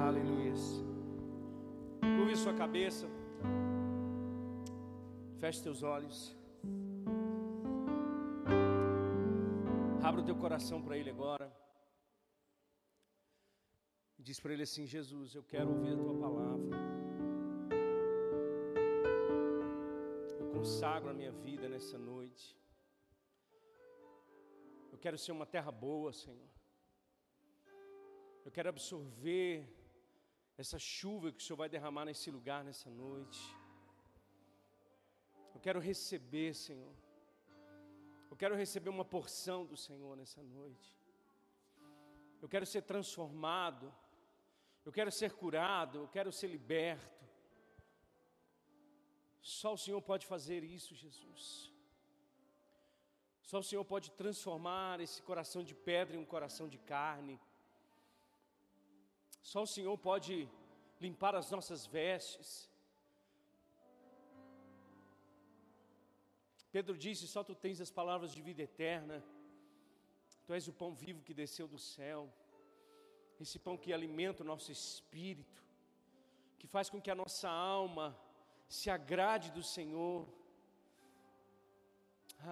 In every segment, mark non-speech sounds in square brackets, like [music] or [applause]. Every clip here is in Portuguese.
Aleluia. Curve sua cabeça. Feche teus olhos. Abra o teu coração para Ele agora. Diz para Ele assim: Jesus, eu quero ouvir a tua palavra. Eu consagro a minha vida nessa noite. Quero ser uma terra boa, Senhor. Eu quero absorver essa chuva que o Senhor vai derramar nesse lugar nessa noite. Eu quero receber, Senhor. Eu quero receber uma porção do Senhor nessa noite. Eu quero ser transformado. Eu quero ser curado. Eu quero ser liberto. Só o Senhor pode fazer isso, Jesus. Só o Senhor pode transformar esse coração de pedra em um coração de carne. Só o Senhor pode limpar as nossas vestes. Pedro disse: Só tu tens as palavras de vida eterna. Tu és o pão vivo que desceu do céu. Esse pão que alimenta o nosso espírito, que faz com que a nossa alma se agrade do Senhor.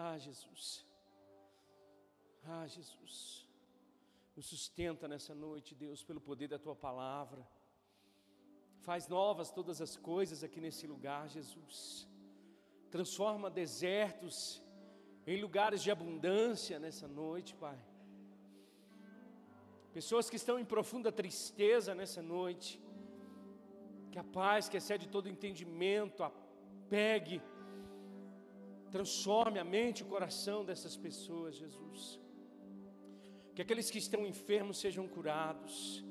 Ah, Jesus. Ah, Jesus. Nos sustenta nessa noite, Deus, pelo poder da tua palavra. Faz novas todas as coisas aqui nesse lugar, Jesus. Transforma desertos em lugares de abundância nessa noite, Pai. Pessoas que estão em profunda tristeza nessa noite, que a paz que excede todo entendimento, a pegue, transforme a mente e o coração dessas pessoas, Jesus que aqueles que estão enfermos sejam curados,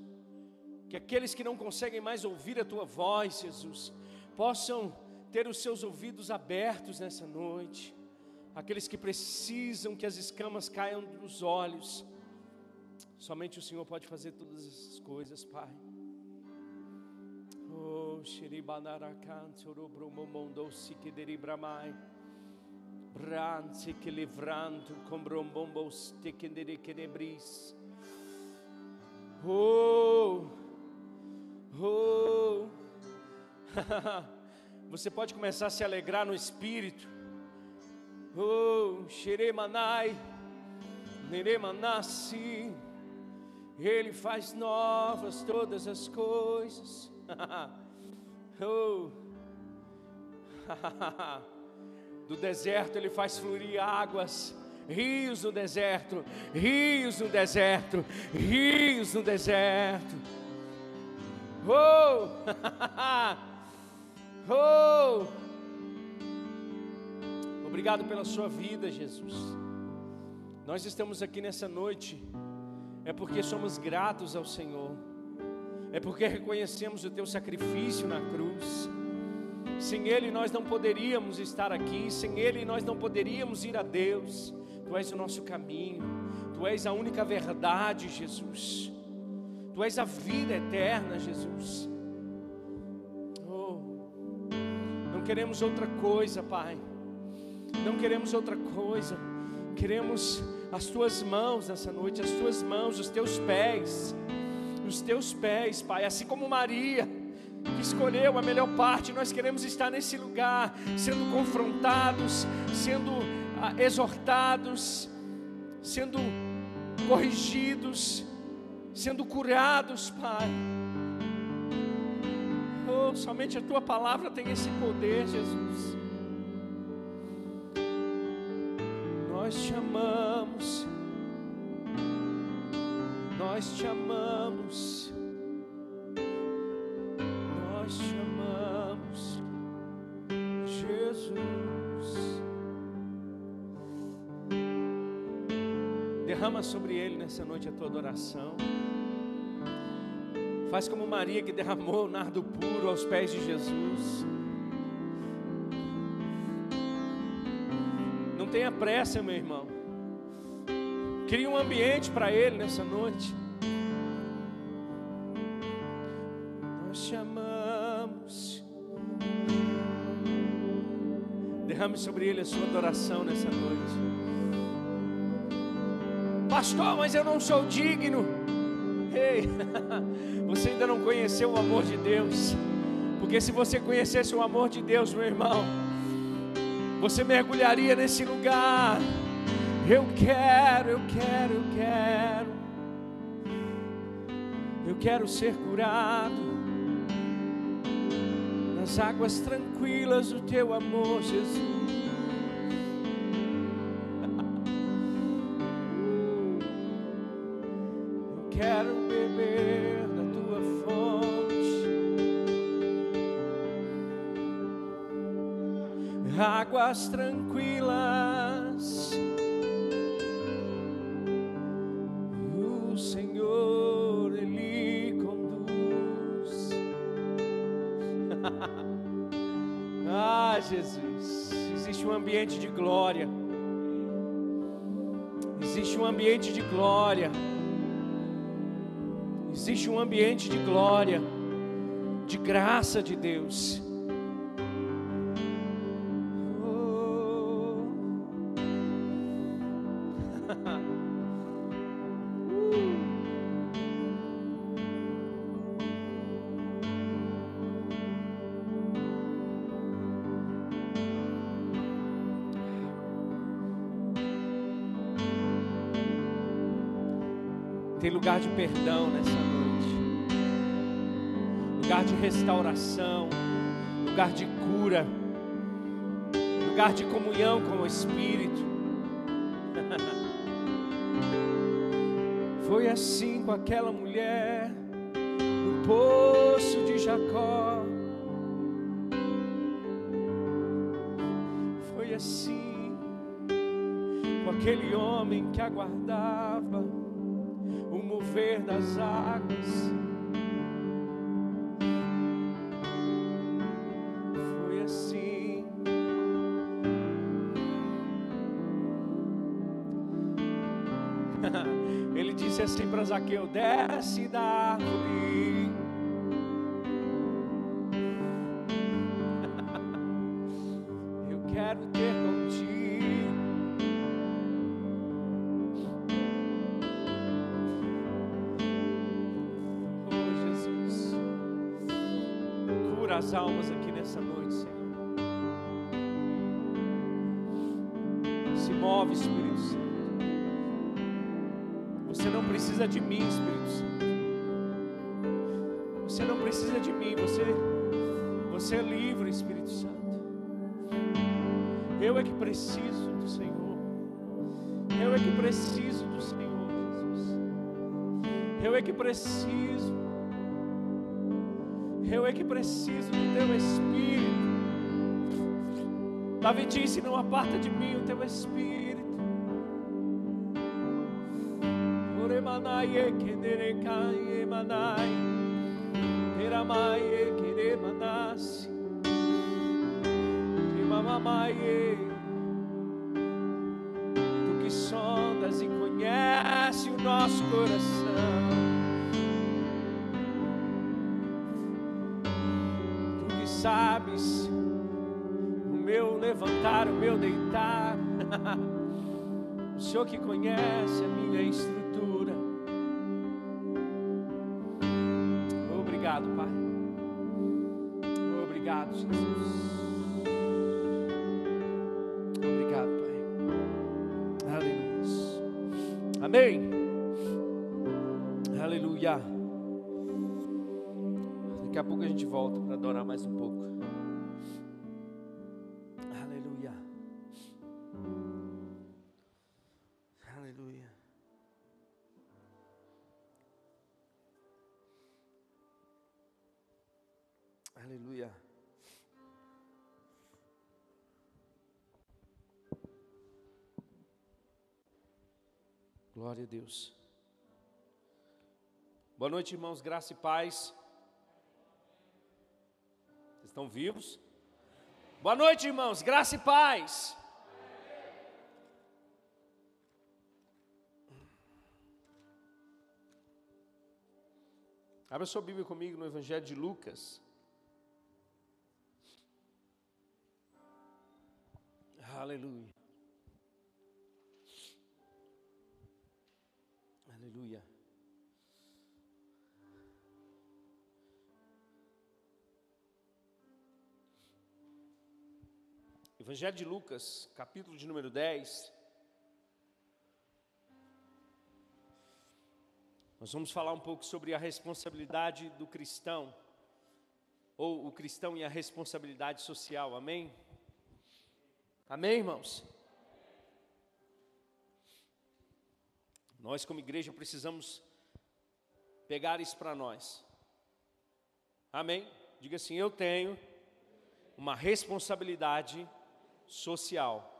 que aqueles que não conseguem mais ouvir a tua voz, Jesus, possam ter os seus ouvidos abertos nessa noite, aqueles que precisam que as escamas caiam dos olhos, somente o Senhor pode fazer todas essas coisas, Pai. Oh, Shiribanarakan, Sorobromomondo, Sikideribramai. Branse que livrando com brombombos tequendere que nebris. Oh, oh. [laughs] Você pode começar a se alegrar no espírito. Oh, xeremanai, neremanassi. Ele faz novas todas as coisas. [laughs] oh. [laughs] Do deserto ele faz fluir águas, rios no deserto, rios no deserto, rios no deserto. Oh! [laughs] oh! Obrigado pela sua vida, Jesus. Nós estamos aqui nessa noite é porque somos gratos ao Senhor. É porque reconhecemos o teu sacrifício na cruz sem Ele nós não poderíamos estar aqui, sem Ele nós não poderíamos ir a Deus. Tu és o nosso caminho, Tu és a única verdade, Jesus. Tu és a vida eterna, Jesus. Oh, não queremos outra coisa, Pai. Não queremos outra coisa. Queremos as tuas mãos nessa noite, as tuas mãos, os teus pés, os teus pés, Pai, assim como Maria que escolheu a melhor parte, nós queremos estar nesse lugar, sendo confrontados, sendo ah, exortados, sendo corrigidos, sendo curados, Pai. Oh, somente a tua palavra tem esse poder, Jesus. Nós te amamos, nós te amamos. Derrama sobre ele nessa noite a tua adoração. Faz como Maria que derramou o nardo puro aos pés de Jesus. Não tenha pressa, meu irmão. Crie um ambiente para ele nessa noite. Nós te amamos. Derrame sobre ele a sua adoração nessa noite. Pastor, mas eu não sou digno. Ei, [laughs] você ainda não conheceu o amor de Deus. Porque se você conhecesse o amor de Deus, meu irmão, você mergulharia nesse lugar. Eu quero, eu quero, eu quero. Eu quero ser curado nas águas tranquilas do teu amor, Jesus. Águas tranquilas. O Senhor, Ele conduz. [laughs] ah, Jesus, existe um ambiente de glória. Existe um ambiente de glória. Existe um ambiente de glória, de graça de Deus. Perdão nessa noite, lugar de restauração, lugar de cura, lugar de comunhão com o Espírito. [laughs] Foi assim com aquela mulher no poço de Jacó. Foi assim com aquele homem que aguardava o mover das águas. Foi assim. [laughs] Ele disse assim para Zaqueu: desce da árvore. Espírito Santo. Eu é que preciso do Senhor. Eu é que preciso do Senhor, Jesus. Eu é que preciso. Eu é que preciso do teu Espírito. Davi disse: Não aparta de mim o teu Espírito. Oremanaye kederekaye manai. Teramaye keremanasi. Nosso coração. Tu que sabes o meu levantar, o meu deitar. [laughs] O Senhor que conhece a minha estrutura. Obrigado, Pai. Obrigado, Jesus. Obrigado, Pai. Aleluia. Amém. Aleluia. Daqui a pouco a gente volta para adorar mais um pouco. Aleluia. Aleluia. Aleluia. Glória a Deus. Boa noite, irmãos, graça e paz. Vocês estão vivos? Boa noite, irmãos, graça e paz. Abra sua Bíblia comigo no Evangelho de Lucas. Aleluia. Evangelho de Lucas, capítulo de número 10. Nós vamos falar um pouco sobre a responsabilidade do cristão, ou o cristão e a responsabilidade social, amém? Amém, irmãos? Nós, como igreja, precisamos pegar isso para nós, amém? Diga assim: eu tenho uma responsabilidade social.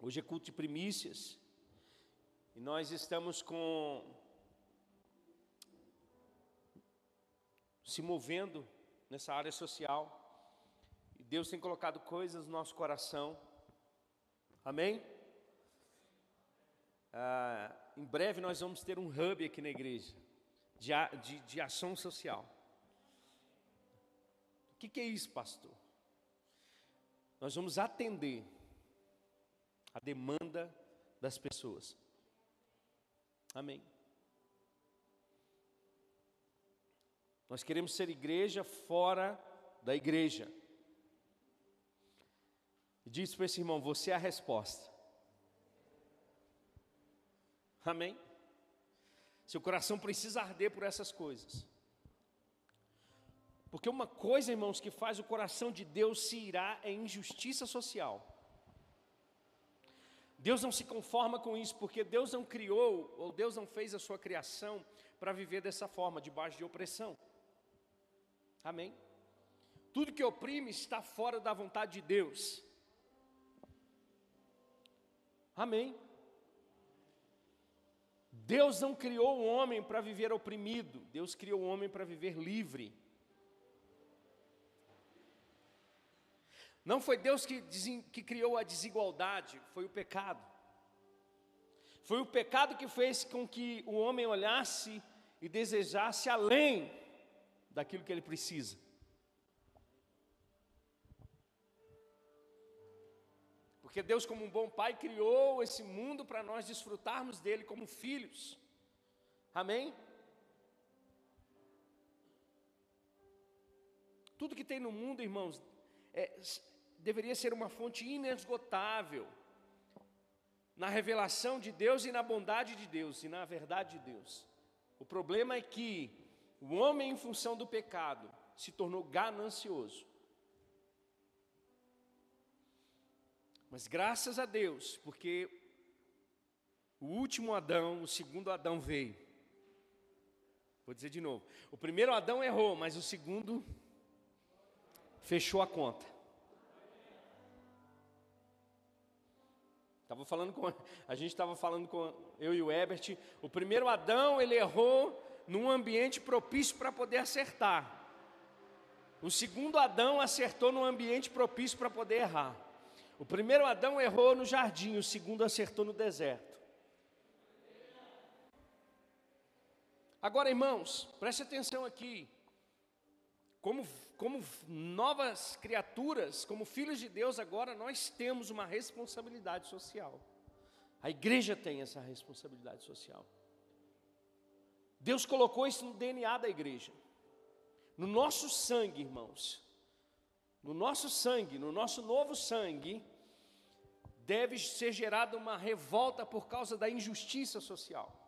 Hoje é culto de primícias e nós estamos com se movendo nessa área social e Deus tem colocado coisas no nosso coração. Amém? Ah, em breve nós vamos ter um hub aqui na igreja de, de, de ação social. O que, que é isso, pastor? Nós vamos atender a demanda das pessoas. Amém. Nós queremos ser igreja fora da igreja. E diz para esse irmão: Você é a resposta. Amém? Seu coração precisa arder por essas coisas. Porque uma coisa, irmãos, que faz o coração de Deus se irá é injustiça social. Deus não se conforma com isso, porque Deus não criou, ou Deus não fez a sua criação para viver dessa forma, debaixo de opressão. Amém? Tudo que oprime está fora da vontade de Deus. Amém? Deus não criou o homem para viver oprimido, Deus criou o homem para viver livre. Não foi Deus que, que criou a desigualdade, foi o pecado. Foi o pecado que fez com que o homem olhasse e desejasse além daquilo que ele precisa. Porque Deus, como um bom pai, criou esse mundo para nós desfrutarmos dele como filhos. Amém? Tudo que tem no mundo, irmãos, é, deveria ser uma fonte inesgotável na revelação de Deus e na bondade de Deus e na verdade de Deus. O problema é que o homem, em função do pecado, se tornou ganancioso. Mas graças a Deus, porque o último Adão, o segundo Adão veio. Vou dizer de novo: o primeiro Adão errou, mas o segundo fechou a conta. Tava falando com, a gente estava falando com eu e o Ebert. O primeiro Adão ele errou num ambiente propício para poder acertar. O segundo Adão acertou num ambiente propício para poder errar. O primeiro Adão errou no jardim, o segundo acertou no deserto. Agora, irmãos, preste atenção aqui. Como como novas criaturas, como filhos de Deus, agora nós temos uma responsabilidade social. A igreja tem essa responsabilidade social. Deus colocou isso no DNA da igreja. No nosso sangue, irmãos. No nosso sangue, no nosso novo sangue, deve ser gerada uma revolta por causa da injustiça social.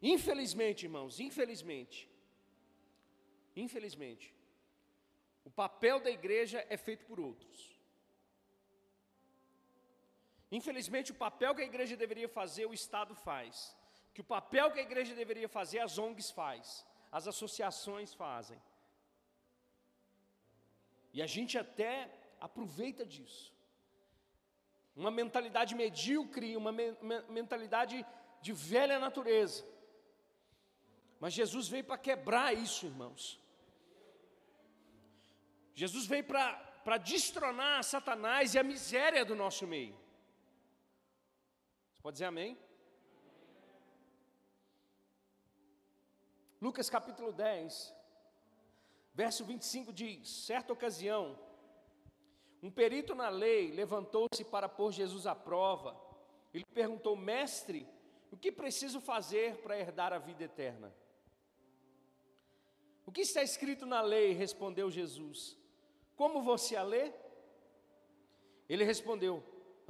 Infelizmente, irmãos, infelizmente, infelizmente, o papel da igreja é feito por outros. Infelizmente, o papel que a igreja deveria fazer, o Estado faz. Que o papel que a igreja deveria fazer, as ONGs faz, as associações fazem. E a gente até aproveita disso. Uma mentalidade medíocre, uma me mentalidade de velha natureza mas Jesus veio para quebrar isso, irmãos. Jesus veio para destronar Satanás e a miséria do nosso meio. Você pode dizer amém? Lucas capítulo 10, verso 25 diz: Certa ocasião, um perito na lei levantou-se para pôr Jesus à prova. Ele perguntou: Mestre, o que preciso fazer para herdar a vida eterna? O que está escrito na lei? respondeu Jesus. Como você a lê? Ele respondeu: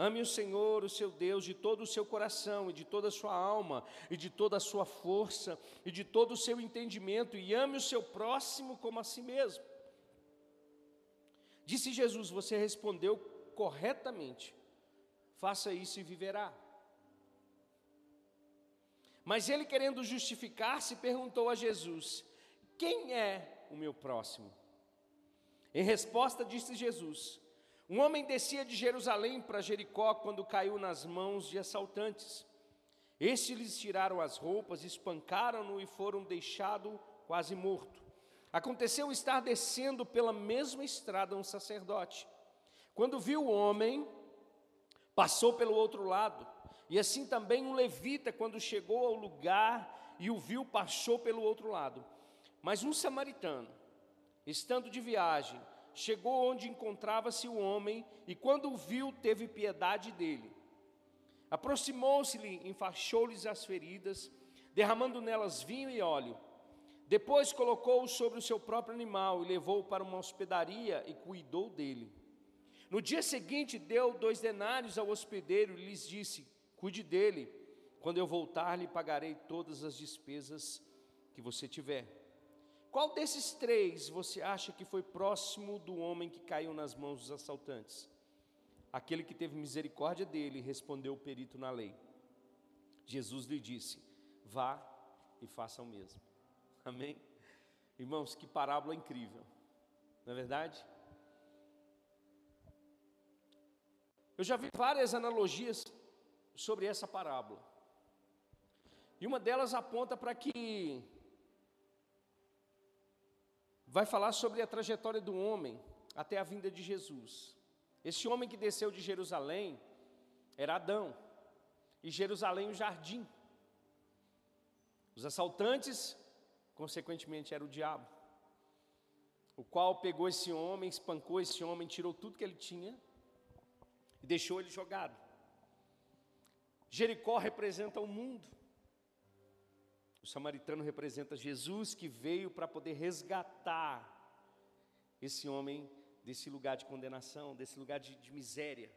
Ame o Senhor, o seu Deus, de todo o seu coração, e de toda a sua alma, e de toda a sua força, e de todo o seu entendimento, e ame o seu próximo como a si mesmo. Disse Jesus: Você respondeu corretamente, faça isso e viverá. Mas ele, querendo justificar-se, perguntou a Jesus: Quem é o meu próximo? Em resposta, disse Jesus: Um homem descia de Jerusalém para Jericó quando caiu nas mãos de assaltantes. Estes lhes tiraram as roupas, espancaram-no e foram deixado quase morto. Aconteceu estar descendo pela mesma estrada um sacerdote. Quando viu o homem, passou pelo outro lado. E assim também um levita, quando chegou ao lugar e o viu, passou pelo outro lado. Mas um samaritano, estando de viagem, chegou onde encontrava-se o homem e, quando o viu, teve piedade dele. Aproximou-se-lhe, enfaixou-lhes as feridas, derramando nelas vinho e óleo. Depois colocou-o sobre o seu próprio animal e levou-o para uma hospedaria e cuidou dele. No dia seguinte, deu dois denários ao hospedeiro e lhes disse: Cuide dele, quando eu voltar, lhe pagarei todas as despesas que você tiver. Qual desses três você acha que foi próximo do homem que caiu nas mãos dos assaltantes? Aquele que teve misericórdia dele, respondeu o perito na lei. Jesus lhe disse: Vá e faça o mesmo. Amém? Irmãos, que parábola incrível, não é verdade? Eu já vi várias analogias sobre essa parábola. E uma delas aponta para que vai falar sobre a trajetória do homem até a vinda de Jesus. Esse homem que desceu de Jerusalém era Adão, e Jerusalém o jardim. Os assaltantes consequentemente era o diabo, o qual pegou esse homem, espancou esse homem, tirou tudo que ele tinha e deixou ele jogado. Jericó representa o mundo. O samaritano representa Jesus que veio para poder resgatar esse homem desse lugar de condenação, desse lugar de, de miséria.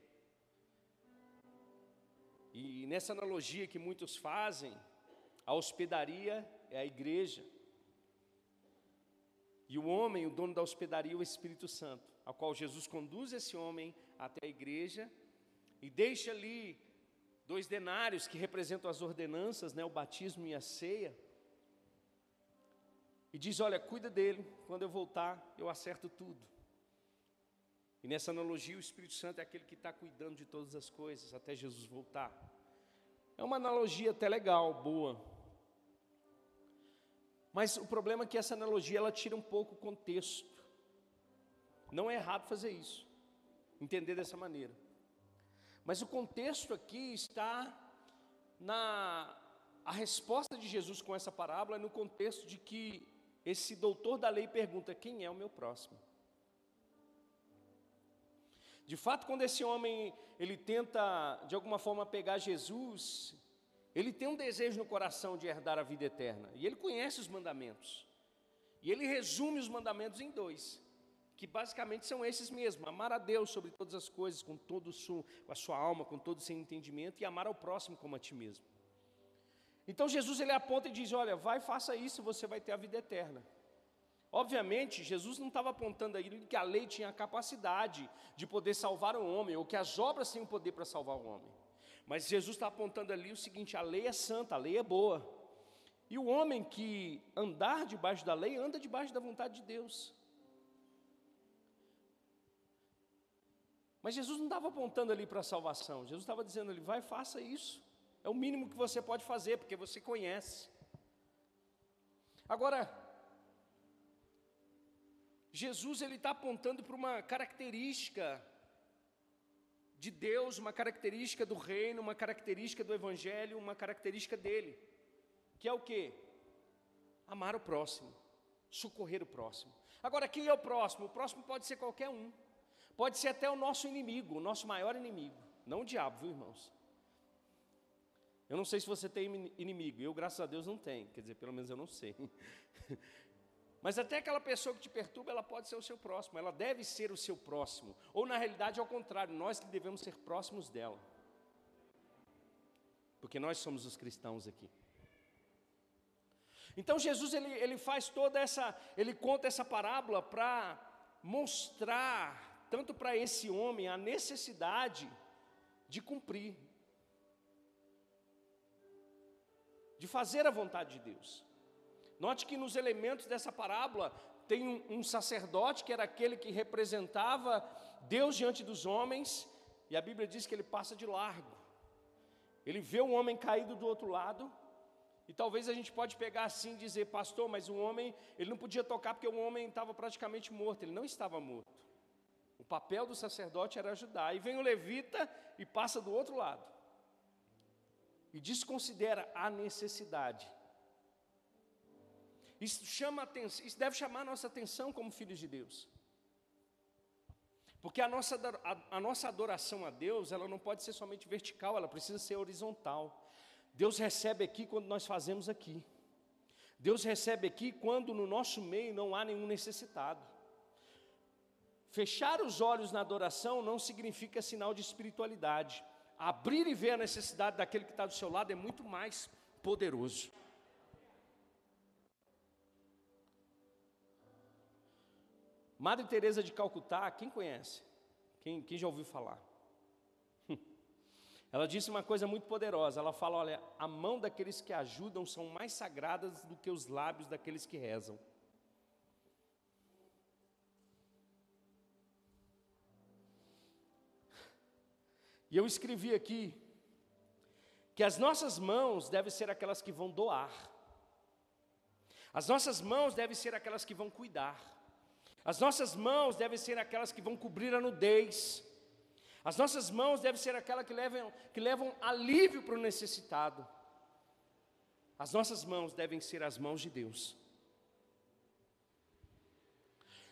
E nessa analogia que muitos fazem, a hospedaria é a igreja. E o homem, o dono da hospedaria, é o Espírito Santo, ao qual Jesus conduz esse homem até a igreja e deixa ali dois denários que representam as ordenanças, né, o batismo e a ceia. E diz: Olha, cuida dele, quando eu voltar, eu acerto tudo. E nessa analogia, o Espírito Santo é aquele que está cuidando de todas as coisas até Jesus voltar. É uma analogia até legal, boa. Mas o problema é que essa analogia ela tira um pouco o contexto. Não é errado fazer isso, entender dessa maneira. Mas o contexto aqui está na a resposta de Jesus com essa parábola é no contexto de que esse doutor da lei pergunta: quem é o meu próximo? De fato, quando esse homem ele tenta de alguma forma pegar Jesus, ele tem um desejo no coração de herdar a vida eterna, e ele conhece os mandamentos. E ele resume os mandamentos em dois, que basicamente são esses mesmos: amar a Deus sobre todas as coisas, com todo o seu, com a sua alma, com todo o seu entendimento, e amar ao próximo como a ti mesmo. Então Jesus ele aponta e diz: Olha, vai, faça isso, você vai ter a vida eterna. Obviamente, Jesus não estava apontando aí que a lei tinha a capacidade de poder salvar o homem, ou que as obras tinham poder para salvar o homem. Mas Jesus está apontando ali o seguinte: a lei é santa, a lei é boa. E o homem que andar debaixo da lei, anda debaixo da vontade de Deus. Mas Jesus não estava apontando ali para a salvação, Jesus estava dizendo ali: vai, faça isso. É o mínimo que você pode fazer, porque você conhece. Agora, Jesus ele está apontando para uma característica de Deus, uma característica do reino, uma característica do evangelho, uma característica dele, que é o que? Amar o próximo, socorrer o próximo. Agora, quem é o próximo? O próximo pode ser qualquer um, pode ser até o nosso inimigo, o nosso maior inimigo, não o diabo, viu irmãos? Eu não sei se você tem inimigo, eu, graças a Deus, não tenho, quer dizer, pelo menos eu não sei. [laughs] Mas até aquela pessoa que te perturba, ela pode ser o seu próximo, ela deve ser o seu próximo. Ou na realidade, ao contrário, nós que devemos ser próximos dela. Porque nós somos os cristãos aqui. Então Jesus ele, ele faz toda essa, ele conta essa parábola para mostrar, tanto para esse homem, a necessidade de cumprir, de fazer a vontade de Deus. Note que nos elementos dessa parábola tem um, um sacerdote que era aquele que representava Deus diante dos homens, e a Bíblia diz que ele passa de largo. Ele vê um homem caído do outro lado, e talvez a gente pode pegar assim e dizer, pastor, mas o homem, ele não podia tocar porque o homem estava praticamente morto, ele não estava morto. O papel do sacerdote era ajudar. E vem o levita e passa do outro lado. E desconsidera a necessidade. Isso chama atenção, isso deve chamar a nossa atenção como filhos de Deus. Porque a nossa, a, a nossa adoração a Deus, ela não pode ser somente vertical, ela precisa ser horizontal. Deus recebe aqui quando nós fazemos aqui. Deus recebe aqui quando no nosso meio não há nenhum necessitado. Fechar os olhos na adoração não significa sinal de espiritualidade. Abrir e ver a necessidade daquele que está do seu lado é muito mais poderoso. Madre Teresa de Calcutá, quem conhece? Quem, quem já ouviu falar? Ela disse uma coisa muito poderosa. Ela fala: olha, a mão daqueles que ajudam são mais sagradas do que os lábios daqueles que rezam. E eu escrevi aqui que as nossas mãos devem ser aquelas que vão doar. As nossas mãos devem ser aquelas que vão cuidar. As nossas mãos devem ser aquelas que vão cobrir a nudez. As nossas mãos devem ser aquelas que levam, que levam alívio para o necessitado. As nossas mãos devem ser as mãos de Deus.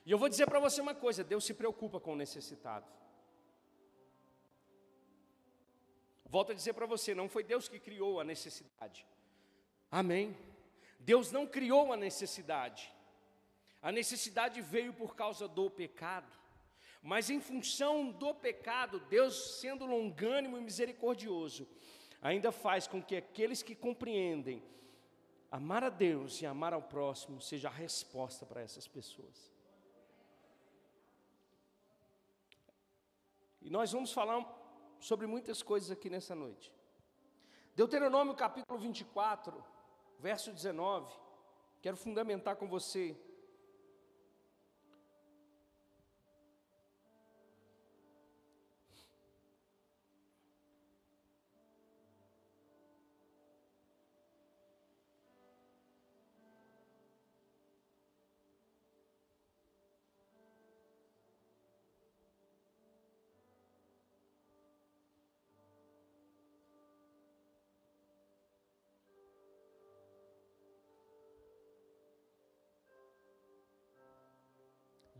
E eu vou dizer para você uma coisa: Deus se preocupa com o necessitado. Volto a dizer para você: não foi Deus que criou a necessidade. Amém. Deus não criou a necessidade. A necessidade veio por causa do pecado. Mas em função do pecado, Deus, sendo longânimo e misericordioso, ainda faz com que aqueles que compreendem amar a Deus e amar ao próximo seja a resposta para essas pessoas. E nós vamos falar sobre muitas coisas aqui nessa noite. Deuteronômio capítulo 24, verso 19, quero fundamentar com você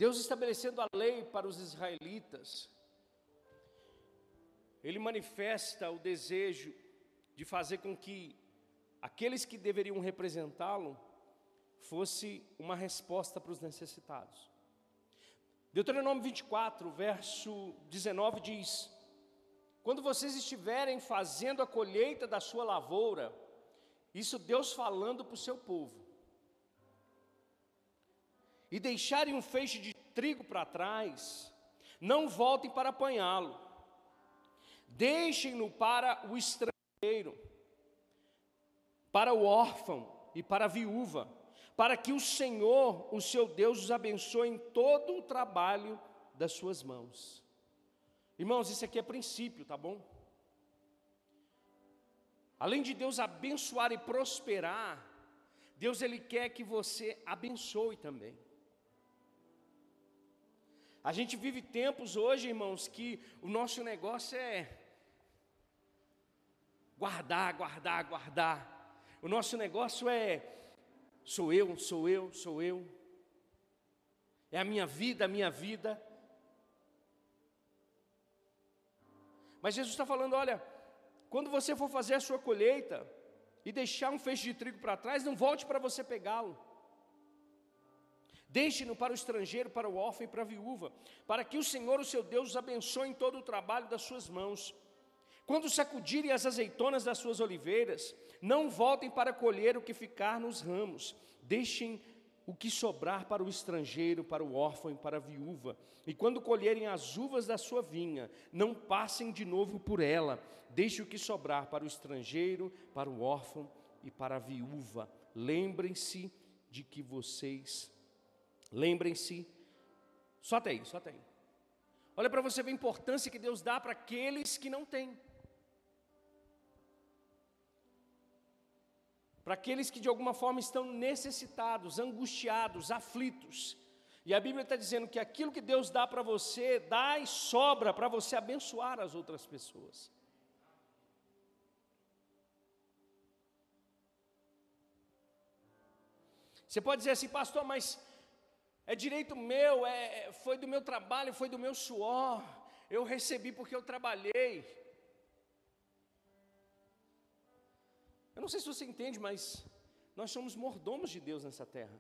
Deus estabelecendo a lei para os israelitas, Ele manifesta o desejo de fazer com que aqueles que deveriam representá-lo fosse uma resposta para os necessitados. Deuteronômio 24, verso 19 diz: Quando vocês estiverem fazendo a colheita da sua lavoura, isso Deus falando para o seu povo, e deixarem um feixe de trigo para trás, não voltem para apanhá-lo, deixem-no para o estrangeiro, para o órfão e para a viúva, para que o Senhor, o seu Deus, os abençoe em todo o trabalho das suas mãos. Irmãos, isso aqui é princípio, tá bom? Além de Deus abençoar e prosperar, Deus ele quer que você abençoe também. A gente vive tempos hoje, irmãos, que o nosso negócio é guardar, guardar, guardar. O nosso negócio é sou eu, sou eu, sou eu. É a minha vida, a minha vida. Mas Jesus está falando: olha, quando você for fazer a sua colheita e deixar um feixe de trigo para trás, não volte para você pegá-lo. Deixe-no para o estrangeiro, para o órfão e para a viúva, para que o Senhor, o seu Deus, os abençoe em todo o trabalho das suas mãos. Quando sacudirem as azeitonas das suas oliveiras, não voltem para colher o que ficar nos ramos, deixem o que sobrar para o estrangeiro, para o órfão e para a viúva. E quando colherem as uvas da sua vinha, não passem de novo por ela, deixe o que sobrar para o estrangeiro, para o órfão e para a viúva. Lembrem-se de que vocês Lembrem-se, só tem, só tem. Olha para você ver a importância que Deus dá para aqueles que não têm. Para aqueles que de alguma forma estão necessitados, angustiados, aflitos. E a Bíblia está dizendo que aquilo que Deus dá para você, dá e sobra para você abençoar as outras pessoas. Você pode dizer assim, pastor, mas é direito meu, é, é, foi do meu trabalho, foi do meu suor, eu recebi porque eu trabalhei. Eu não sei se você entende, mas nós somos mordomos de Deus nessa terra.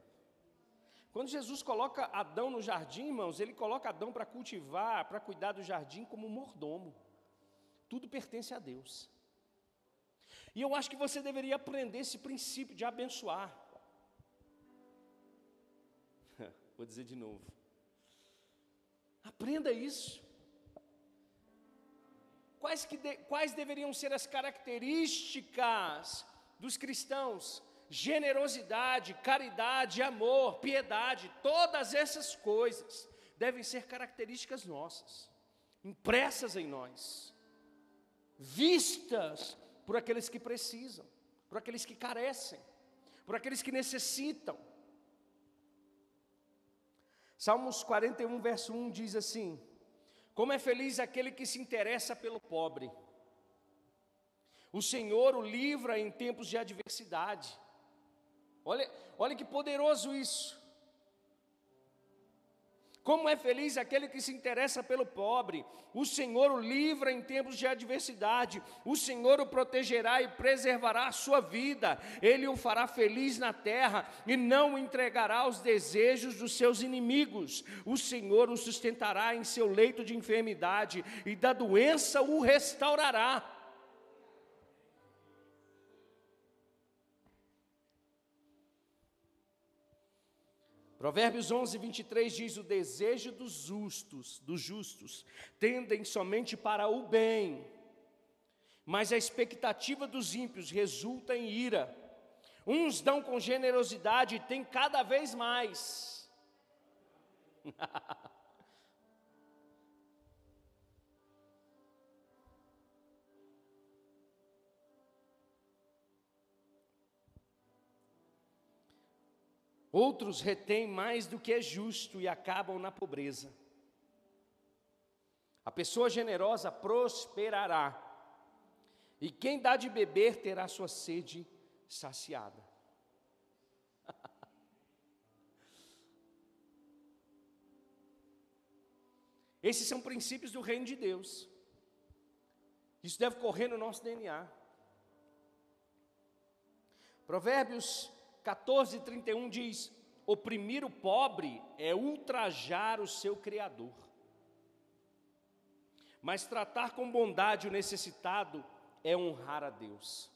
Quando Jesus coloca Adão no jardim, irmãos, ele coloca Adão para cultivar, para cuidar do jardim como mordomo. Tudo pertence a Deus. E eu acho que você deveria aprender esse princípio de abençoar. Vou dizer de novo. Aprenda isso. Quais, que de, quais deveriam ser as características dos cristãos? Generosidade, caridade, amor, piedade, todas essas coisas devem ser características nossas, impressas em nós, vistas por aqueles que precisam, por aqueles que carecem, por aqueles que necessitam. Salmos 41, verso 1 diz assim: Como é feliz aquele que se interessa pelo pobre. O Senhor o livra em tempos de adversidade. Olha, olha que poderoso isso. Como é feliz aquele que se interessa pelo pobre. O Senhor o livra em tempos de adversidade. O Senhor o protegerá e preservará a sua vida. Ele o fará feliz na terra e não o entregará aos desejos dos seus inimigos. O Senhor o sustentará em seu leito de enfermidade e da doença o restaurará. Provérbios 11, 23 diz: O desejo dos justos, dos justos, tendem somente para o bem, mas a expectativa dos ímpios resulta em ira. Uns dão com generosidade e têm cada vez mais. [laughs] Outros retêm mais do que é justo e acabam na pobreza. A pessoa generosa prosperará, e quem dá de beber terá sua sede saciada. [laughs] Esses são princípios do reino de Deus. Isso deve correr no nosso DNA. Provérbios 14, 31 diz: oprimir o pobre é ultrajar o seu Criador, mas tratar com bondade o necessitado é honrar a Deus.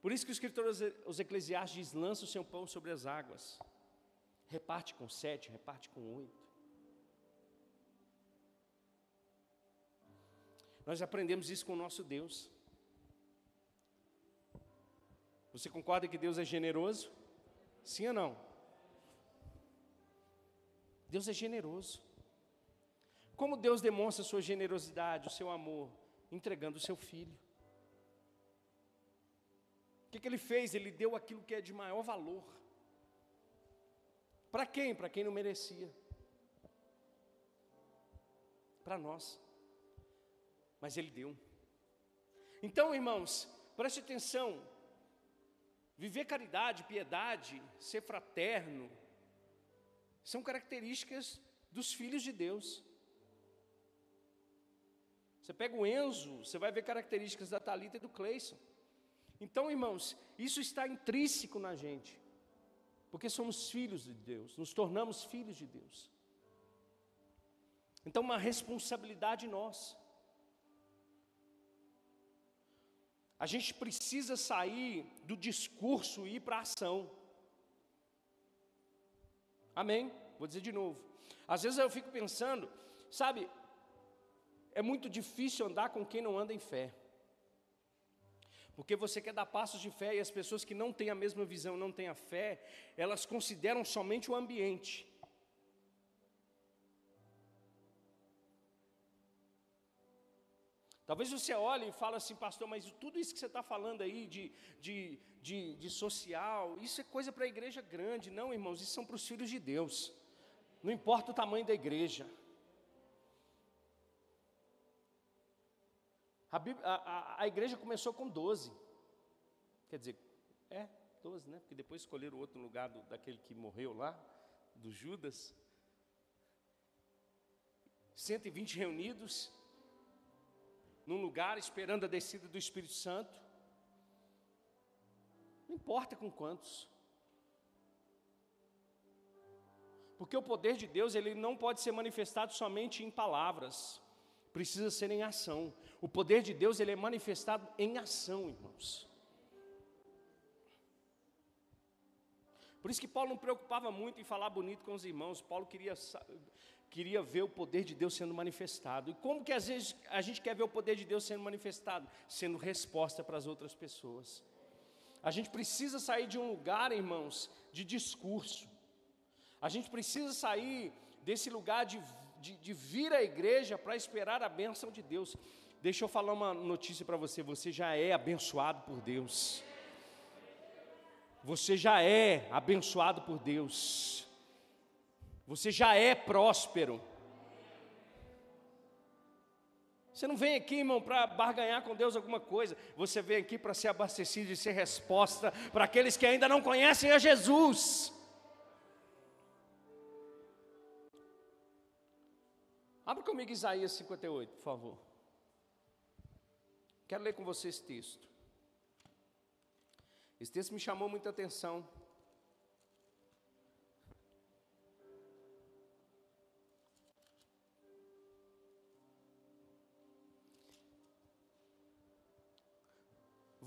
Por isso que o escritor os Eclesiastes diz: lança o seu pão sobre as águas, reparte com sete, reparte com oito. Nós aprendemos isso com o nosso Deus. Você concorda que Deus é generoso? Sim ou não? Deus é generoso. Como Deus demonstra sua generosidade, o seu amor? Entregando o seu filho. O que, que ele fez? Ele deu aquilo que é de maior valor. Para quem? Para quem não merecia. Para nós. Mas ele deu. Então, irmãos, preste atenção. Viver caridade, piedade, ser fraterno, são características dos filhos de Deus. Você pega o Enzo, você vai ver características da Talita e do Cleison. Então, irmãos, isso está intrínseco na gente, porque somos filhos de Deus, nos tornamos filhos de Deus. Então, uma responsabilidade nossa. A gente precisa sair do discurso e ir para a ação. Amém? Vou dizer de novo. Às vezes eu fico pensando, sabe, é muito difícil andar com quem não anda em fé. Porque você quer dar passos de fé e as pessoas que não têm a mesma visão, não têm a fé, elas consideram somente o ambiente. Talvez você olhe e fale assim, pastor, mas tudo isso que você está falando aí de, de, de, de social, isso é coisa para a igreja grande. Não, irmãos, isso são para os filhos de Deus. Não importa o tamanho da igreja. A, a, a, igreja começou com 12. Quer dizer, é, 12, né? Porque depois escolheram outro lugar do, daquele que morreu lá, do Judas. 120 reunidos num lugar esperando a descida do Espírito Santo. Não importa com quantos. Porque o poder de Deus, ele não pode ser manifestado somente em palavras, precisa ser em ação. O poder de Deus, ele é manifestado em ação, irmãos. Por isso que Paulo não preocupava muito em falar bonito com os irmãos. Paulo queria queria ver o poder de Deus sendo manifestado. E como que às vezes a gente quer ver o poder de Deus sendo manifestado? Sendo resposta para as outras pessoas. A gente precisa sair de um lugar, irmãos, de discurso. A gente precisa sair desse lugar de, de, de vir à igreja para esperar a bênção de Deus. Deixa eu falar uma notícia para você: você já é abençoado por Deus. Você já é abençoado por Deus. Você já é próspero. Você não vem aqui, irmão, para barganhar com Deus alguma coisa. Você vem aqui para ser abastecido e ser resposta para aqueles que ainda não conhecem a Jesus. Abra comigo Isaías 58, por favor. Quero ler com você esse texto. Esse texto me chamou muita atenção.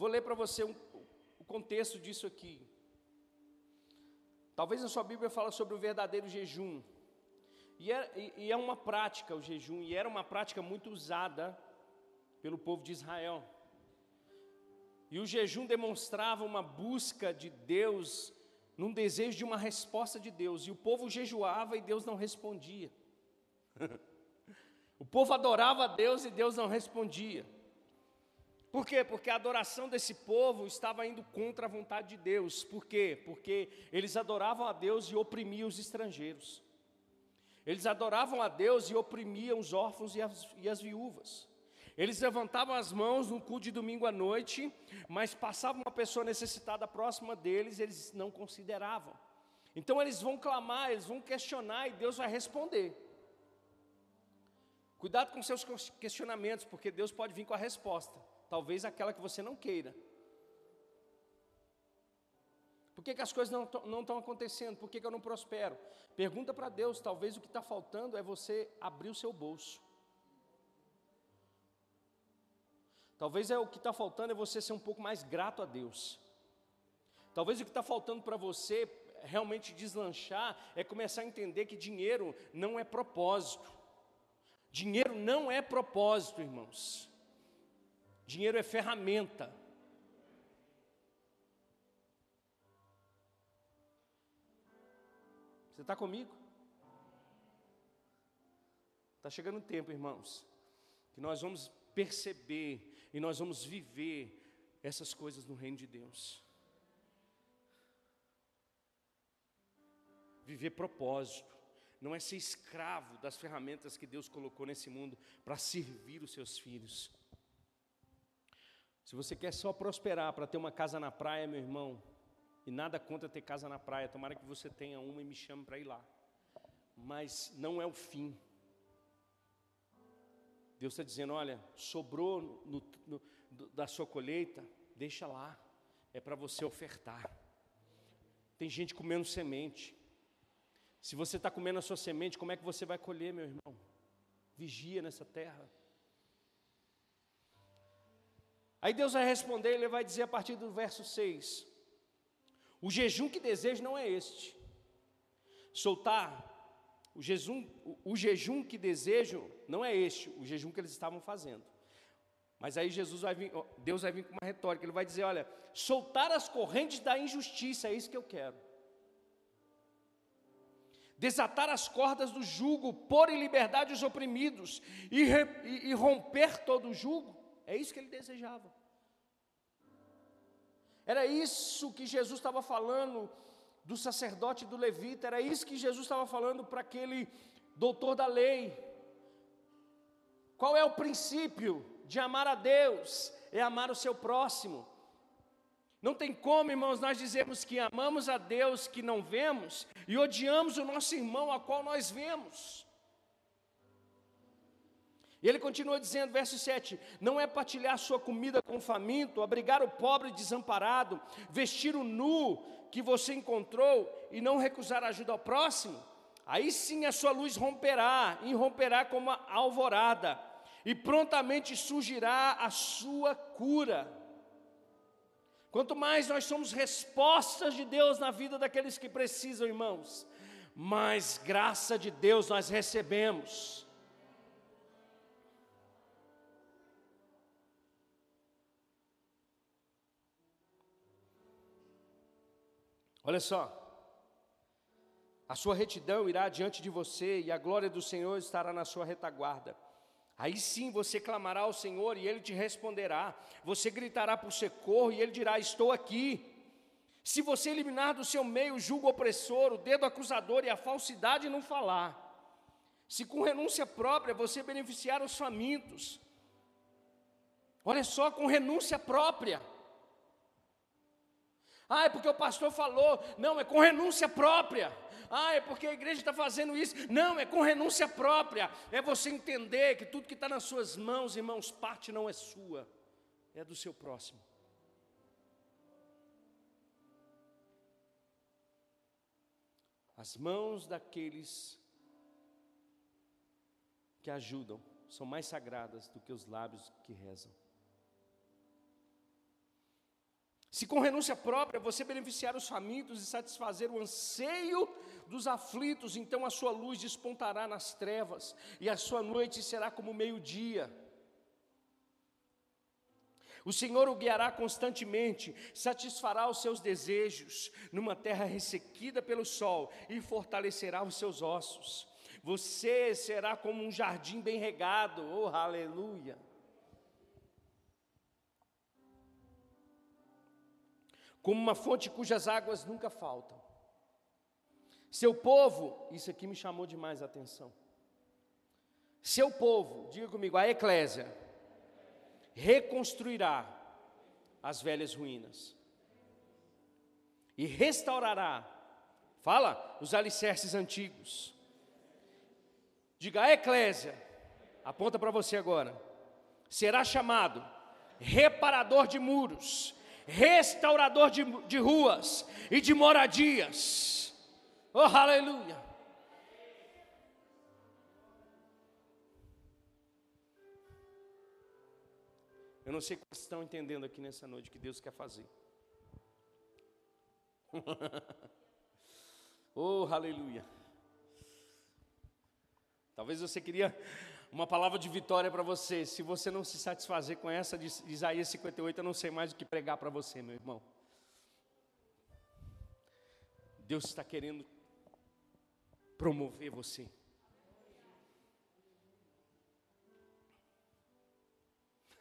Vou ler para você um, o contexto disso aqui. Talvez na sua Bíblia fala sobre o verdadeiro jejum. E é, e é uma prática o jejum, e era uma prática muito usada pelo povo de Israel. E o jejum demonstrava uma busca de Deus, num desejo de uma resposta de Deus. E o povo jejuava e Deus não respondia. [laughs] o povo adorava a Deus e Deus não respondia. Por quê? Porque a adoração desse povo estava indo contra a vontade de Deus. Por quê? Porque eles adoravam a Deus e oprimiam os estrangeiros. Eles adoravam a Deus e oprimiam os órfãos e as, e as viúvas. Eles levantavam as mãos no culto de domingo à noite, mas passava uma pessoa necessitada próxima deles, eles não consideravam. Então eles vão clamar, eles vão questionar e Deus vai responder. Cuidado com seus questionamentos, porque Deus pode vir com a resposta talvez aquela que você não queira. Por que, que as coisas não estão acontecendo? Por que, que eu não prospero? Pergunta para Deus, talvez o que está faltando é você abrir o seu bolso. Talvez é o que está faltando é você ser um pouco mais grato a Deus. Talvez o que está faltando para você realmente deslanchar é começar a entender que dinheiro não é propósito. Dinheiro não é propósito, irmãos. Dinheiro é ferramenta. Você está comigo? Está chegando o tempo, irmãos, que nós vamos perceber e nós vamos viver essas coisas no reino de Deus. Viver propósito, não é ser escravo das ferramentas que Deus colocou nesse mundo para servir os seus filhos. Se você quer só prosperar para ter uma casa na praia, meu irmão, e nada contra ter casa na praia, tomara que você tenha uma e me chame para ir lá. Mas não é o fim. Deus está dizendo: olha, sobrou no, no, da sua colheita, deixa lá. é para você ofertar. Tem gente comendo semente. Se você está comendo a sua semente, como é que você vai colher, meu irmão? Vigia nessa terra. Aí Deus vai responder, ele vai dizer a partir do verso 6: O jejum que desejo não é este. Soltar o jejum, o, jejum que desejo não é este, o jejum que eles estavam fazendo. Mas aí Jesus vai vir, Deus vai vir com uma retórica, ele vai dizer: olha, soltar as correntes da injustiça, é isso que eu quero. Desatar as cordas do jugo, pôr em liberdade os oprimidos e, e, e romper todo o jugo. É isso que ele desejava. Era isso que Jesus estava falando do sacerdote do levita, era isso que Jesus estava falando para aquele doutor da lei. Qual é o princípio de amar a Deus? É amar o seu próximo. Não tem como, irmãos, nós dizermos que amamos a Deus que não vemos e odiamos o nosso irmão a qual nós vemos. E ele continua dizendo, verso 7: Não é partilhar sua comida com o faminto, abrigar o pobre desamparado, vestir o nu que você encontrou e não recusar ajuda ao próximo? Aí sim a sua luz romperá, e romperá como a alvorada, e prontamente surgirá a sua cura. Quanto mais nós somos respostas de Deus na vida daqueles que precisam, irmãos, mais graça de Deus nós recebemos. Olha só, a sua retidão irá diante de você e a glória do Senhor estará na sua retaguarda. Aí sim você clamará ao Senhor e Ele te responderá. Você gritará por socorro e Ele dirá: Estou aqui. Se você eliminar do seu meio o julgo opressor, o dedo acusador e a falsidade não falar, se com renúncia própria você beneficiar os famintos, olha só, com renúncia própria, ah, é porque o pastor falou. Não, é com renúncia própria. Ah, é porque a igreja está fazendo isso. Não, é com renúncia própria. É você entender que tudo que está nas suas mãos, irmãos, parte não é sua, é do seu próximo. As mãos daqueles que ajudam são mais sagradas do que os lábios que rezam. Se com renúncia própria você beneficiar os famintos e satisfazer o anseio dos aflitos, então a sua luz despontará nas trevas e a sua noite será como meio-dia. O Senhor o guiará constantemente, satisfará os seus desejos numa terra ressequida pelo sol e fortalecerá os seus ossos. Você será como um jardim bem regado, oh aleluia. Como uma fonte cujas águas nunca faltam. Seu povo, isso aqui me chamou demais a atenção. Seu povo, diga comigo, a eclésia, reconstruirá as velhas ruínas e restaurará, fala, os alicerces antigos. Diga, a eclésia, aponta para você agora, será chamado reparador de muros restaurador de, de ruas e de moradias. Oh, aleluia! Eu não sei quantos estão entendendo aqui nessa noite o que Deus quer fazer. [laughs] oh, aleluia. Talvez você queria uma palavra de vitória para você. Se você não se satisfazer com essa de Isaías 58, eu não sei mais o que pregar para você, meu irmão. Deus está querendo promover você.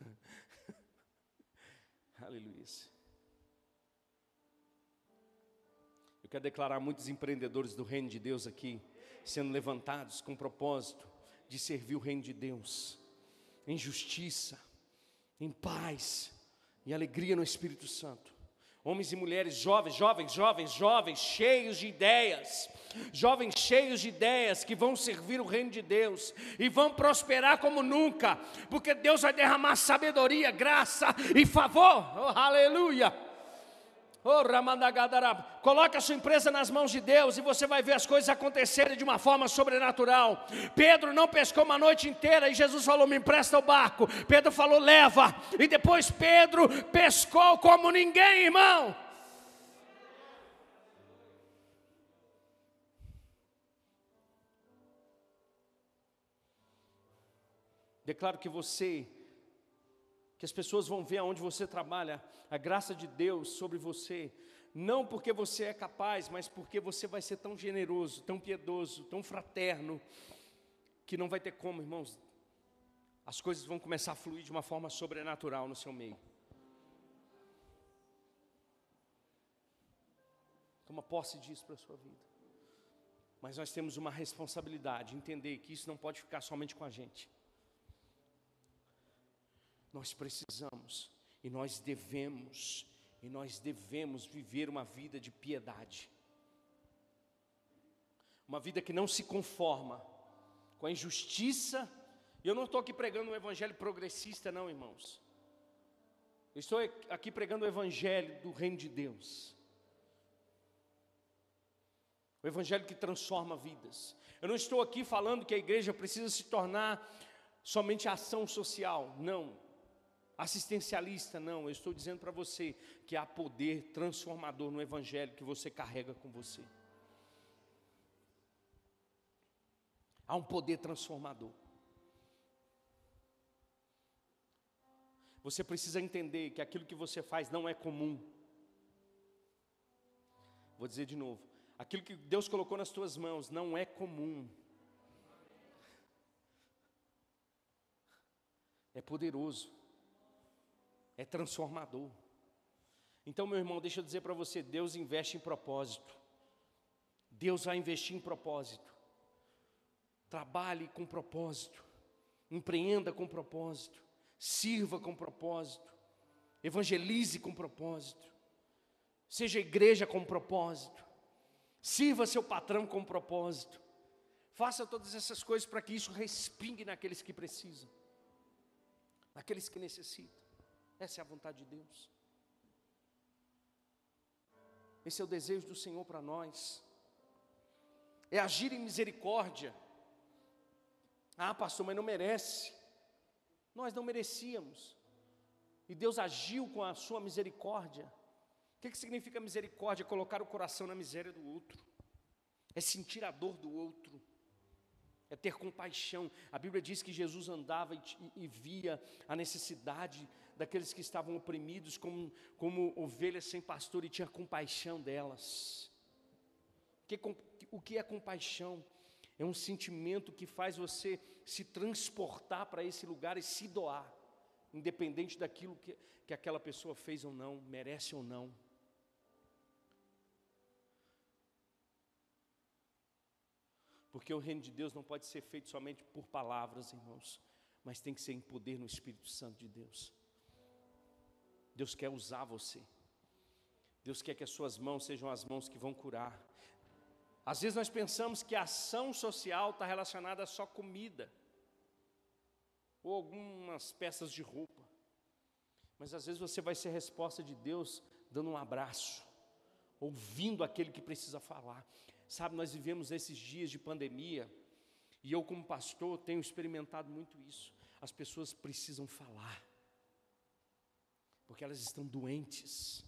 [laughs] Aleluia. Eu quero declarar muitos empreendedores do reino de Deus aqui, sendo levantados com propósito de servir o reino de Deus, em justiça, em paz, em alegria no Espírito Santo. Homens e mulheres jovens, jovens, jovens, jovens, cheios de ideias, jovens cheios de ideias que vão servir o reino de Deus e vão prosperar como nunca, porque Deus vai derramar sabedoria, graça e favor. Oh, aleluia! Oh, Coloque a sua empresa nas mãos de Deus e você vai ver as coisas acontecerem de uma forma sobrenatural. Pedro não pescou uma noite inteira e Jesus falou: Me empresta o barco. Pedro falou: Leva. E depois Pedro pescou como ninguém, irmão. Declaro que você que as pessoas vão ver aonde você trabalha, a graça de Deus sobre você, não porque você é capaz, mas porque você vai ser tão generoso, tão piedoso, tão fraterno, que não vai ter como, irmãos, as coisas vão começar a fluir de uma forma sobrenatural no seu meio. Toma posse disso para a sua vida. Mas nós temos uma responsabilidade, entender que isso não pode ficar somente com a gente. Nós precisamos e nós devemos, e nós devemos viver uma vida de piedade. Uma vida que não se conforma com a injustiça. E eu não estou aqui pregando um evangelho progressista, não, irmãos. Eu estou aqui pregando o evangelho do reino de Deus. O evangelho que transforma vidas. Eu não estou aqui falando que a igreja precisa se tornar somente ação social. Não assistencialista, não. Eu estou dizendo para você que há poder transformador no Evangelho que você carrega com você. Há um poder transformador. Você precisa entender que aquilo que você faz não é comum. Vou dizer de novo: aquilo que Deus colocou nas tuas mãos não é comum. É poderoso é transformador. Então, meu irmão, deixa eu dizer para você: Deus investe em propósito. Deus vai investir em propósito. Trabalhe com propósito. Empreenda com propósito. Sirva com propósito. Evangelize com propósito. Seja igreja com propósito. Sirva seu patrão com propósito. Faça todas essas coisas para que isso respingue naqueles que precisam, naqueles que necessitam. Essa é a vontade de Deus. Esse é o desejo do Senhor para nós. É agir em misericórdia. Ah, pastor, mas não merece. Nós não merecíamos. E Deus agiu com a sua misericórdia. O que, que significa misericórdia? Colocar o coração na miséria do outro. É sentir a dor do outro é ter compaixão. A Bíblia diz que Jesus andava e, e, via a necessidade daqueles que estavam oprimidos como, como ovelhas sem pastor e tinha compaixão delas. Que, o que é compaixão? É um sentimento que faz você se transportar para esse lugar e se doar, independente daquilo que, que aquela pessoa fez ou não, merece ou não. Porque o reino de Deus não pode ser feito somente por palavras, irmãos, mas tem que ser em poder no Espírito Santo de Deus. Deus quer usar você. Deus quer que as suas mãos sejam as mãos que vão curar. Às vezes nós pensamos que a ação social está relacionada só comida, ou algumas peças de roupa. Mas às vezes você vai ser resposta de Deus dando um abraço, ouvindo aquele que precisa falar. Sabe, nós vivemos esses dias de pandemia, e eu, como pastor, tenho experimentado muito isso. As pessoas precisam falar porque elas estão doentes.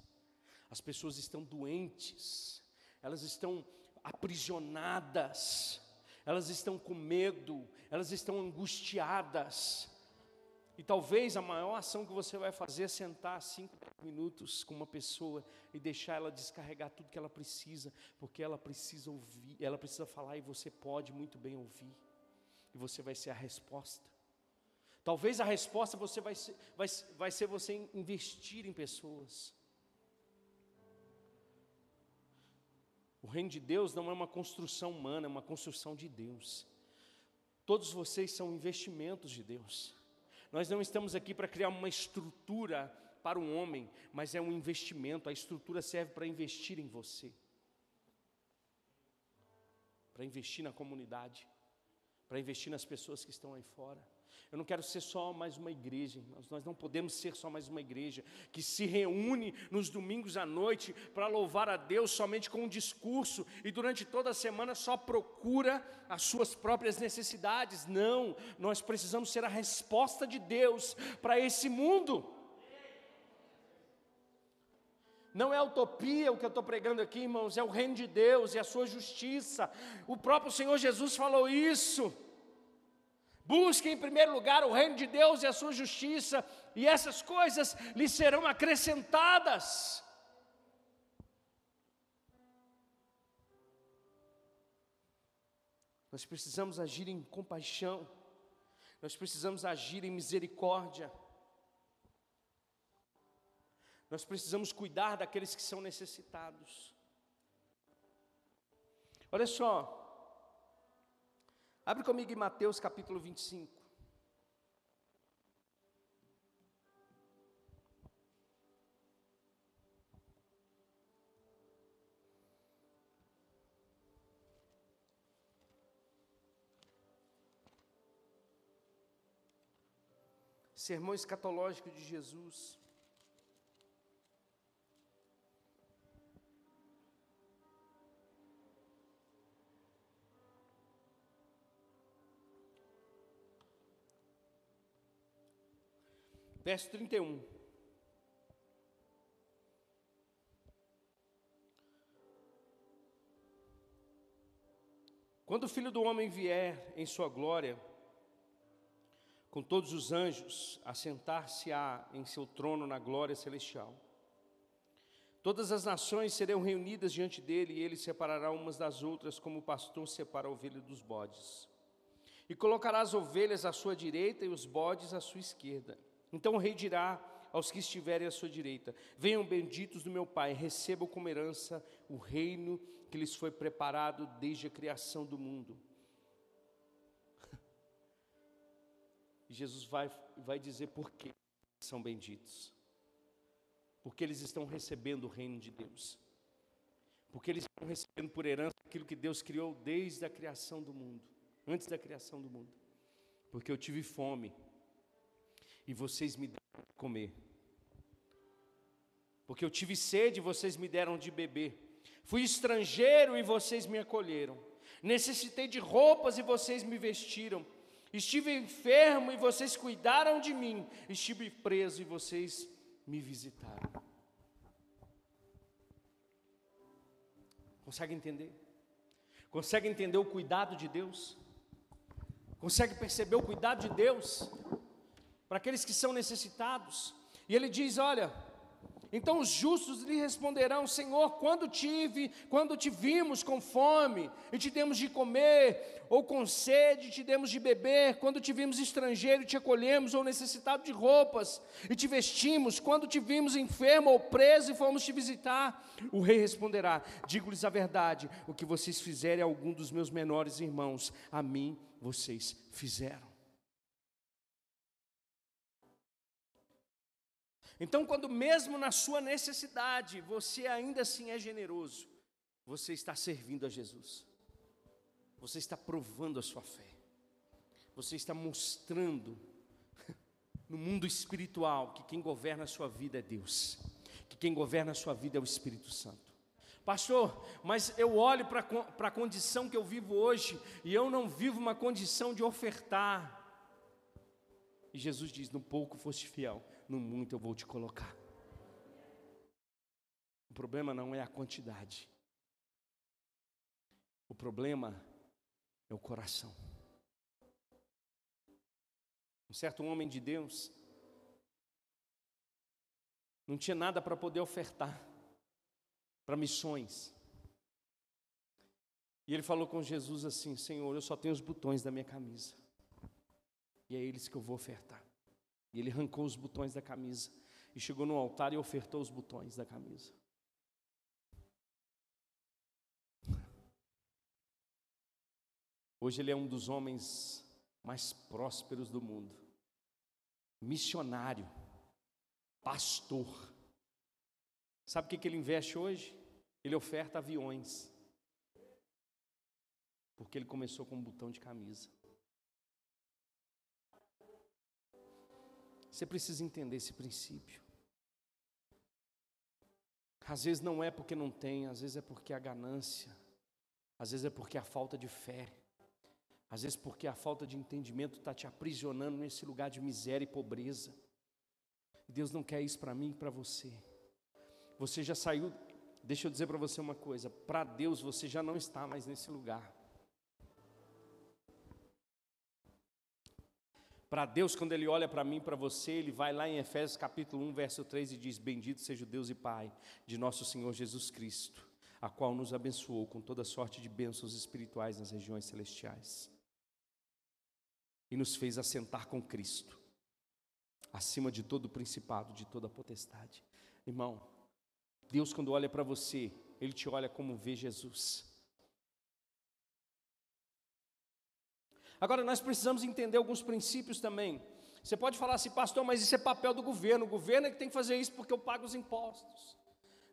As pessoas estão doentes, elas estão aprisionadas, elas estão com medo, elas estão angustiadas. E talvez a maior ação que você vai fazer é sentar cinco minutos com uma pessoa e deixar ela descarregar tudo que ela precisa, porque ela precisa ouvir, ela precisa falar e você pode muito bem ouvir. E você vai ser a resposta. Talvez a resposta você vai ser, vai, vai ser você investir em pessoas. O reino de Deus não é uma construção humana, é uma construção de Deus. Todos vocês são investimentos de Deus. Nós não estamos aqui para criar uma estrutura para um homem, mas é um investimento. A estrutura serve para investir em você, para investir na comunidade, para investir nas pessoas que estão aí fora. Eu não quero ser só mais uma igreja, irmãos. Nós não podemos ser só mais uma igreja que se reúne nos domingos à noite para louvar a Deus somente com um discurso e durante toda a semana só procura as suas próprias necessidades. Não, nós precisamos ser a resposta de Deus para esse mundo. Não é utopia o que eu estou pregando aqui, irmãos, é o reino de Deus e a sua justiça. O próprio Senhor Jesus falou isso. Busque em primeiro lugar o reino de Deus e a sua justiça, e essas coisas lhe serão acrescentadas. Nós precisamos agir em compaixão, nós precisamos agir em misericórdia, nós precisamos cuidar daqueles que são necessitados. Olha só, Abre comigo em Mateus capítulo 25. Sermão escatológico de Jesus. Verso 31. Quando o filho do homem vier em sua glória, com todos os anjos, assentar-se-á em seu trono na glória celestial. Todas as nações serão reunidas diante dele, e ele separará umas das outras, como o pastor separa a ovelha dos bodes. E colocará as ovelhas à sua direita e os bodes à sua esquerda. Então o rei dirá aos que estiverem à sua direita: Venham benditos do meu Pai, recebam como herança o reino que lhes foi preparado desde a criação do mundo. [laughs] E Jesus vai, vai dizer por que são benditos. Porque eles estão recebendo o reino de Deus. Porque eles estão recebendo por herança aquilo que Deus criou desde a criação do mundo, antes da criação do mundo. Porque eu tive fome e vocês me deram de comer. Porque eu tive sede e vocês me deram de beber. Fui estrangeiro e vocês me acolheram. Necessitei de roupas e vocês me vestiram. Estive enfermo e vocês cuidaram de mim. Estive preso e vocês me visitaram. Consegue entender? Consegue entender o cuidado de Deus? Consegue perceber o cuidado de Deus? Para aqueles que são necessitados. E ele diz: Olha, então os justos lhe responderão: Senhor, quando tive, quando te vimos com fome e te demos de comer, ou com sede e te demos de beber, quando te vimos estrangeiro e te acolhemos, ou necessitado de roupas e te vestimos, quando te vimos enfermo ou preso e fomos te visitar, o rei responderá: Digo-lhes a verdade, o que vocês fizerem a algum dos meus menores irmãos, a mim vocês fizeram. Então, quando mesmo na sua necessidade, você ainda assim é generoso, você está servindo a Jesus, você está provando a sua fé, você está mostrando [laughs] no mundo espiritual que quem governa a sua vida é Deus, que quem governa a sua vida é o Espírito Santo. Pastor, mas eu olho para a condição que eu vivo hoje e eu não vivo uma condição de ofertar. E Jesus diz: No pouco foste fiel, no muito eu vou te colocar. O problema não é a quantidade. O problema é o coração. Um certo homem de Deus não tinha nada para poder ofertar para missões. E ele falou com Jesus assim: Senhor, eu só tenho os botões da minha camisa, e é eles que eu vou ofertar. E ele arrancou os botões da camisa e chegou no altar e ofertou os botões da camisa. Hoje ele é um dos homens mais prósperos do mundo. Missionário, pastor. Sabe o que, que ele investe hoje? Ele oferta aviões. Porque ele começou com um botão de camisa. Você precisa entender esse princípio. Às vezes não é porque não tem, às vezes é porque a ganância, às vezes é porque a falta de fé, às vezes porque a falta de entendimento está te aprisionando nesse lugar de miséria e pobreza. Deus não quer isso para mim e para você. Você já saiu, deixa eu dizer para você uma coisa: para Deus você já não está mais nesse lugar. Para Deus, quando Ele olha para mim, para você, Ele vai lá em Efésios capítulo 1, verso 3 e diz: Bendito seja o Deus e Pai de nosso Senhor Jesus Cristo, a qual nos abençoou com toda sorte de bênçãos espirituais nas regiões celestiais e nos fez assentar com Cristo, acima de todo principado, de toda potestade. Irmão, Deus, quando olha para você, Ele te olha como vê Jesus. Agora, nós precisamos entender alguns princípios também. Você pode falar assim, pastor, mas isso é papel do governo. O governo é que tem que fazer isso porque eu pago os impostos.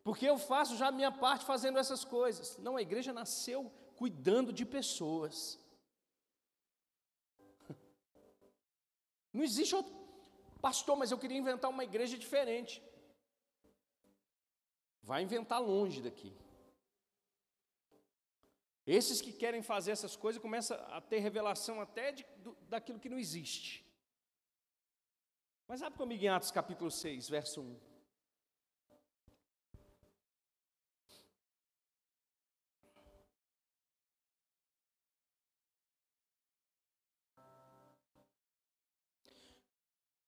Porque eu faço já a minha parte fazendo essas coisas. Não, a igreja nasceu cuidando de pessoas. [laughs] Não existe outro. Pastor, mas eu queria inventar uma igreja diferente. Vai inventar longe daqui. Esses que querem fazer essas coisas começam a ter revelação até de, do, daquilo que não existe. Mas abre comigo em Atos capítulo 6, verso 1.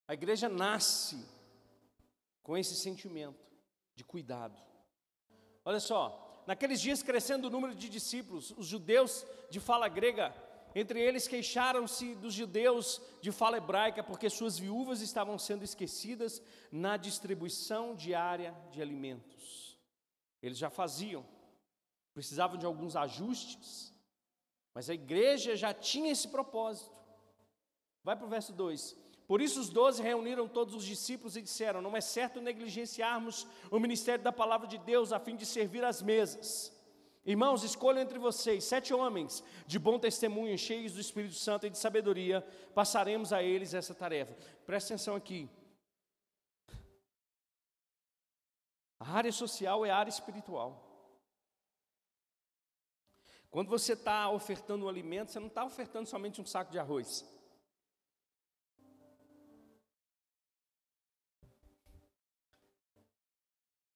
A igreja nasce com esse sentimento de cuidado. Olha só, naqueles dias crescendo o número de discípulos, os judeus de fala grega, entre eles queixaram-se dos judeus de fala hebraica, porque suas viúvas estavam sendo esquecidas na distribuição diária de alimentos. Eles já faziam, precisavam de alguns ajustes, mas a igreja já tinha esse propósito. Vai para o verso 2: por isso os doze reuniram todos os discípulos e disseram: Não é certo negligenciarmos o ministério da palavra de Deus a fim de servir às mesas. Irmãos, escolham entre vocês sete homens de bom testemunho, cheios do Espírito Santo e de sabedoria, passaremos a eles essa tarefa. Presta atenção aqui. A área social é a área espiritual. Quando você está ofertando um alimento, você não está ofertando somente um saco de arroz.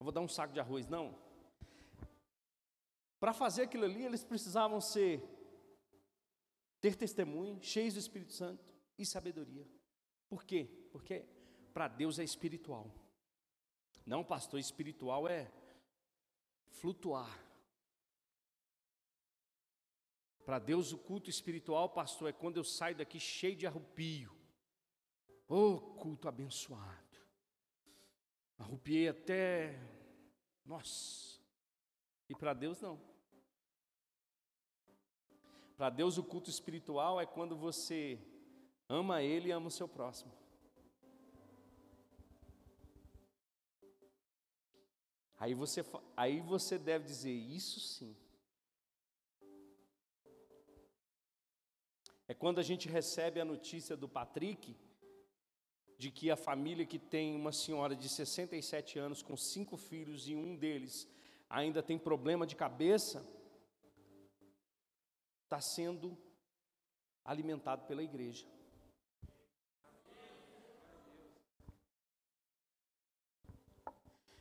Vou dar um saco de arroz. Não. Para fazer aquilo ali, eles precisavam ser, ter testemunho, cheios do Espírito Santo e sabedoria. Por quê? Porque para Deus é espiritual. Não, pastor, espiritual é flutuar. Para Deus, o culto espiritual, pastor, é quando eu saio daqui cheio de arrupio. Oh, culto abençoado. Arrupiei até. Nossa! E para Deus não. Para Deus o culto espiritual é quando você ama Ele e ama o seu próximo. Aí você, aí você deve dizer, isso sim. É quando a gente recebe a notícia do Patrick, de que a família que tem uma senhora de 67 anos com cinco filhos e um deles ainda tem problema de cabeça, está sendo alimentado pela igreja.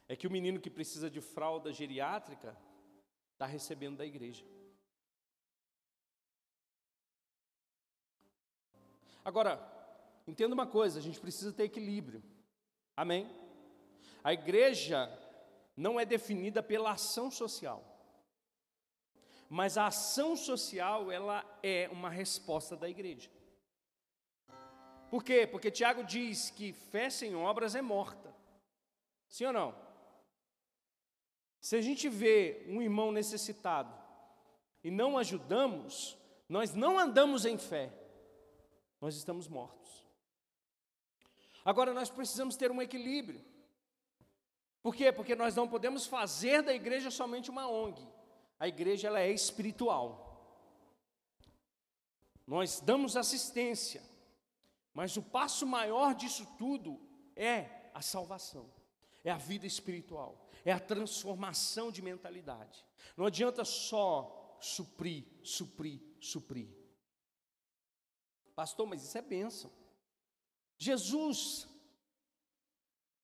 É que o menino que precisa de fralda geriátrica está recebendo da igreja. Agora, Entenda uma coisa, a gente precisa ter equilíbrio. Amém? A igreja não é definida pela ação social. Mas a ação social, ela é uma resposta da igreja. Por quê? Porque Tiago diz que fé sem obras é morta. Sim ou não? Se a gente vê um irmão necessitado e não ajudamos, nós não andamos em fé, nós estamos mortos. Agora nós precisamos ter um equilíbrio. Por quê? Porque nós não podemos fazer da igreja somente uma ONG. A igreja ela é espiritual. Nós damos assistência. Mas o passo maior disso tudo é a salvação, é a vida espiritual, é a transformação de mentalidade. Não adianta só suprir, suprir, suprir. Pastor, mas isso é bênção. Jesus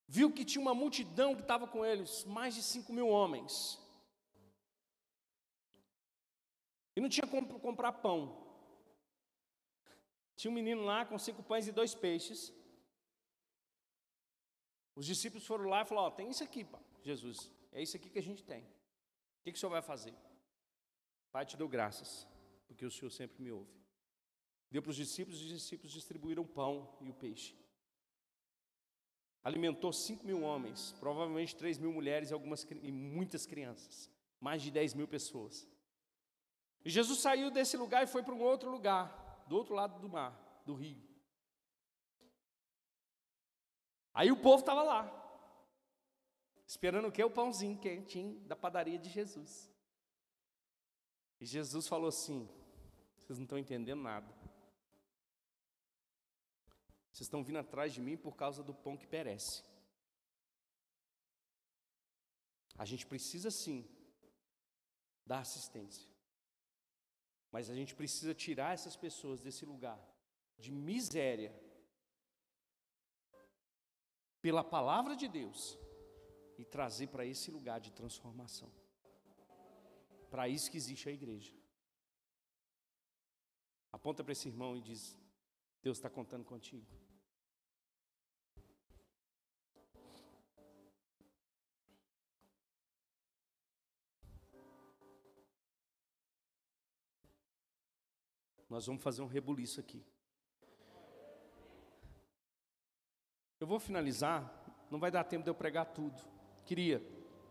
viu que tinha uma multidão que estava com eles, mais de cinco mil homens. E não tinha como comprar pão. Tinha um menino lá com cinco pães e dois peixes. Os discípulos foram lá e falaram: Ó, tem isso aqui, Jesus, é isso aqui que a gente tem. O que, que o senhor vai fazer? Pai, te dou graças, porque o senhor sempre me ouve. Deu para os discípulos, os discípulos distribuíram pão e o peixe. Alimentou cinco mil homens, provavelmente três mil mulheres e, algumas, e muitas crianças. Mais de dez mil pessoas. E Jesus saiu desse lugar e foi para um outro lugar, do outro lado do mar, do rio. Aí o povo estava lá, esperando o que? O pãozinho quentinho da padaria de Jesus. E Jesus falou assim: vocês não estão entendendo nada. Vocês estão vindo atrás de mim por causa do pão que perece. A gente precisa sim dar assistência. Mas a gente precisa tirar essas pessoas desse lugar de miséria pela palavra de Deus e trazer para esse lugar de transformação. Para isso que existe a igreja. Aponta para esse irmão e diz: Deus está contando contigo. Nós vamos fazer um rebuliço aqui. Eu vou finalizar, não vai dar tempo de eu pregar tudo. Queria.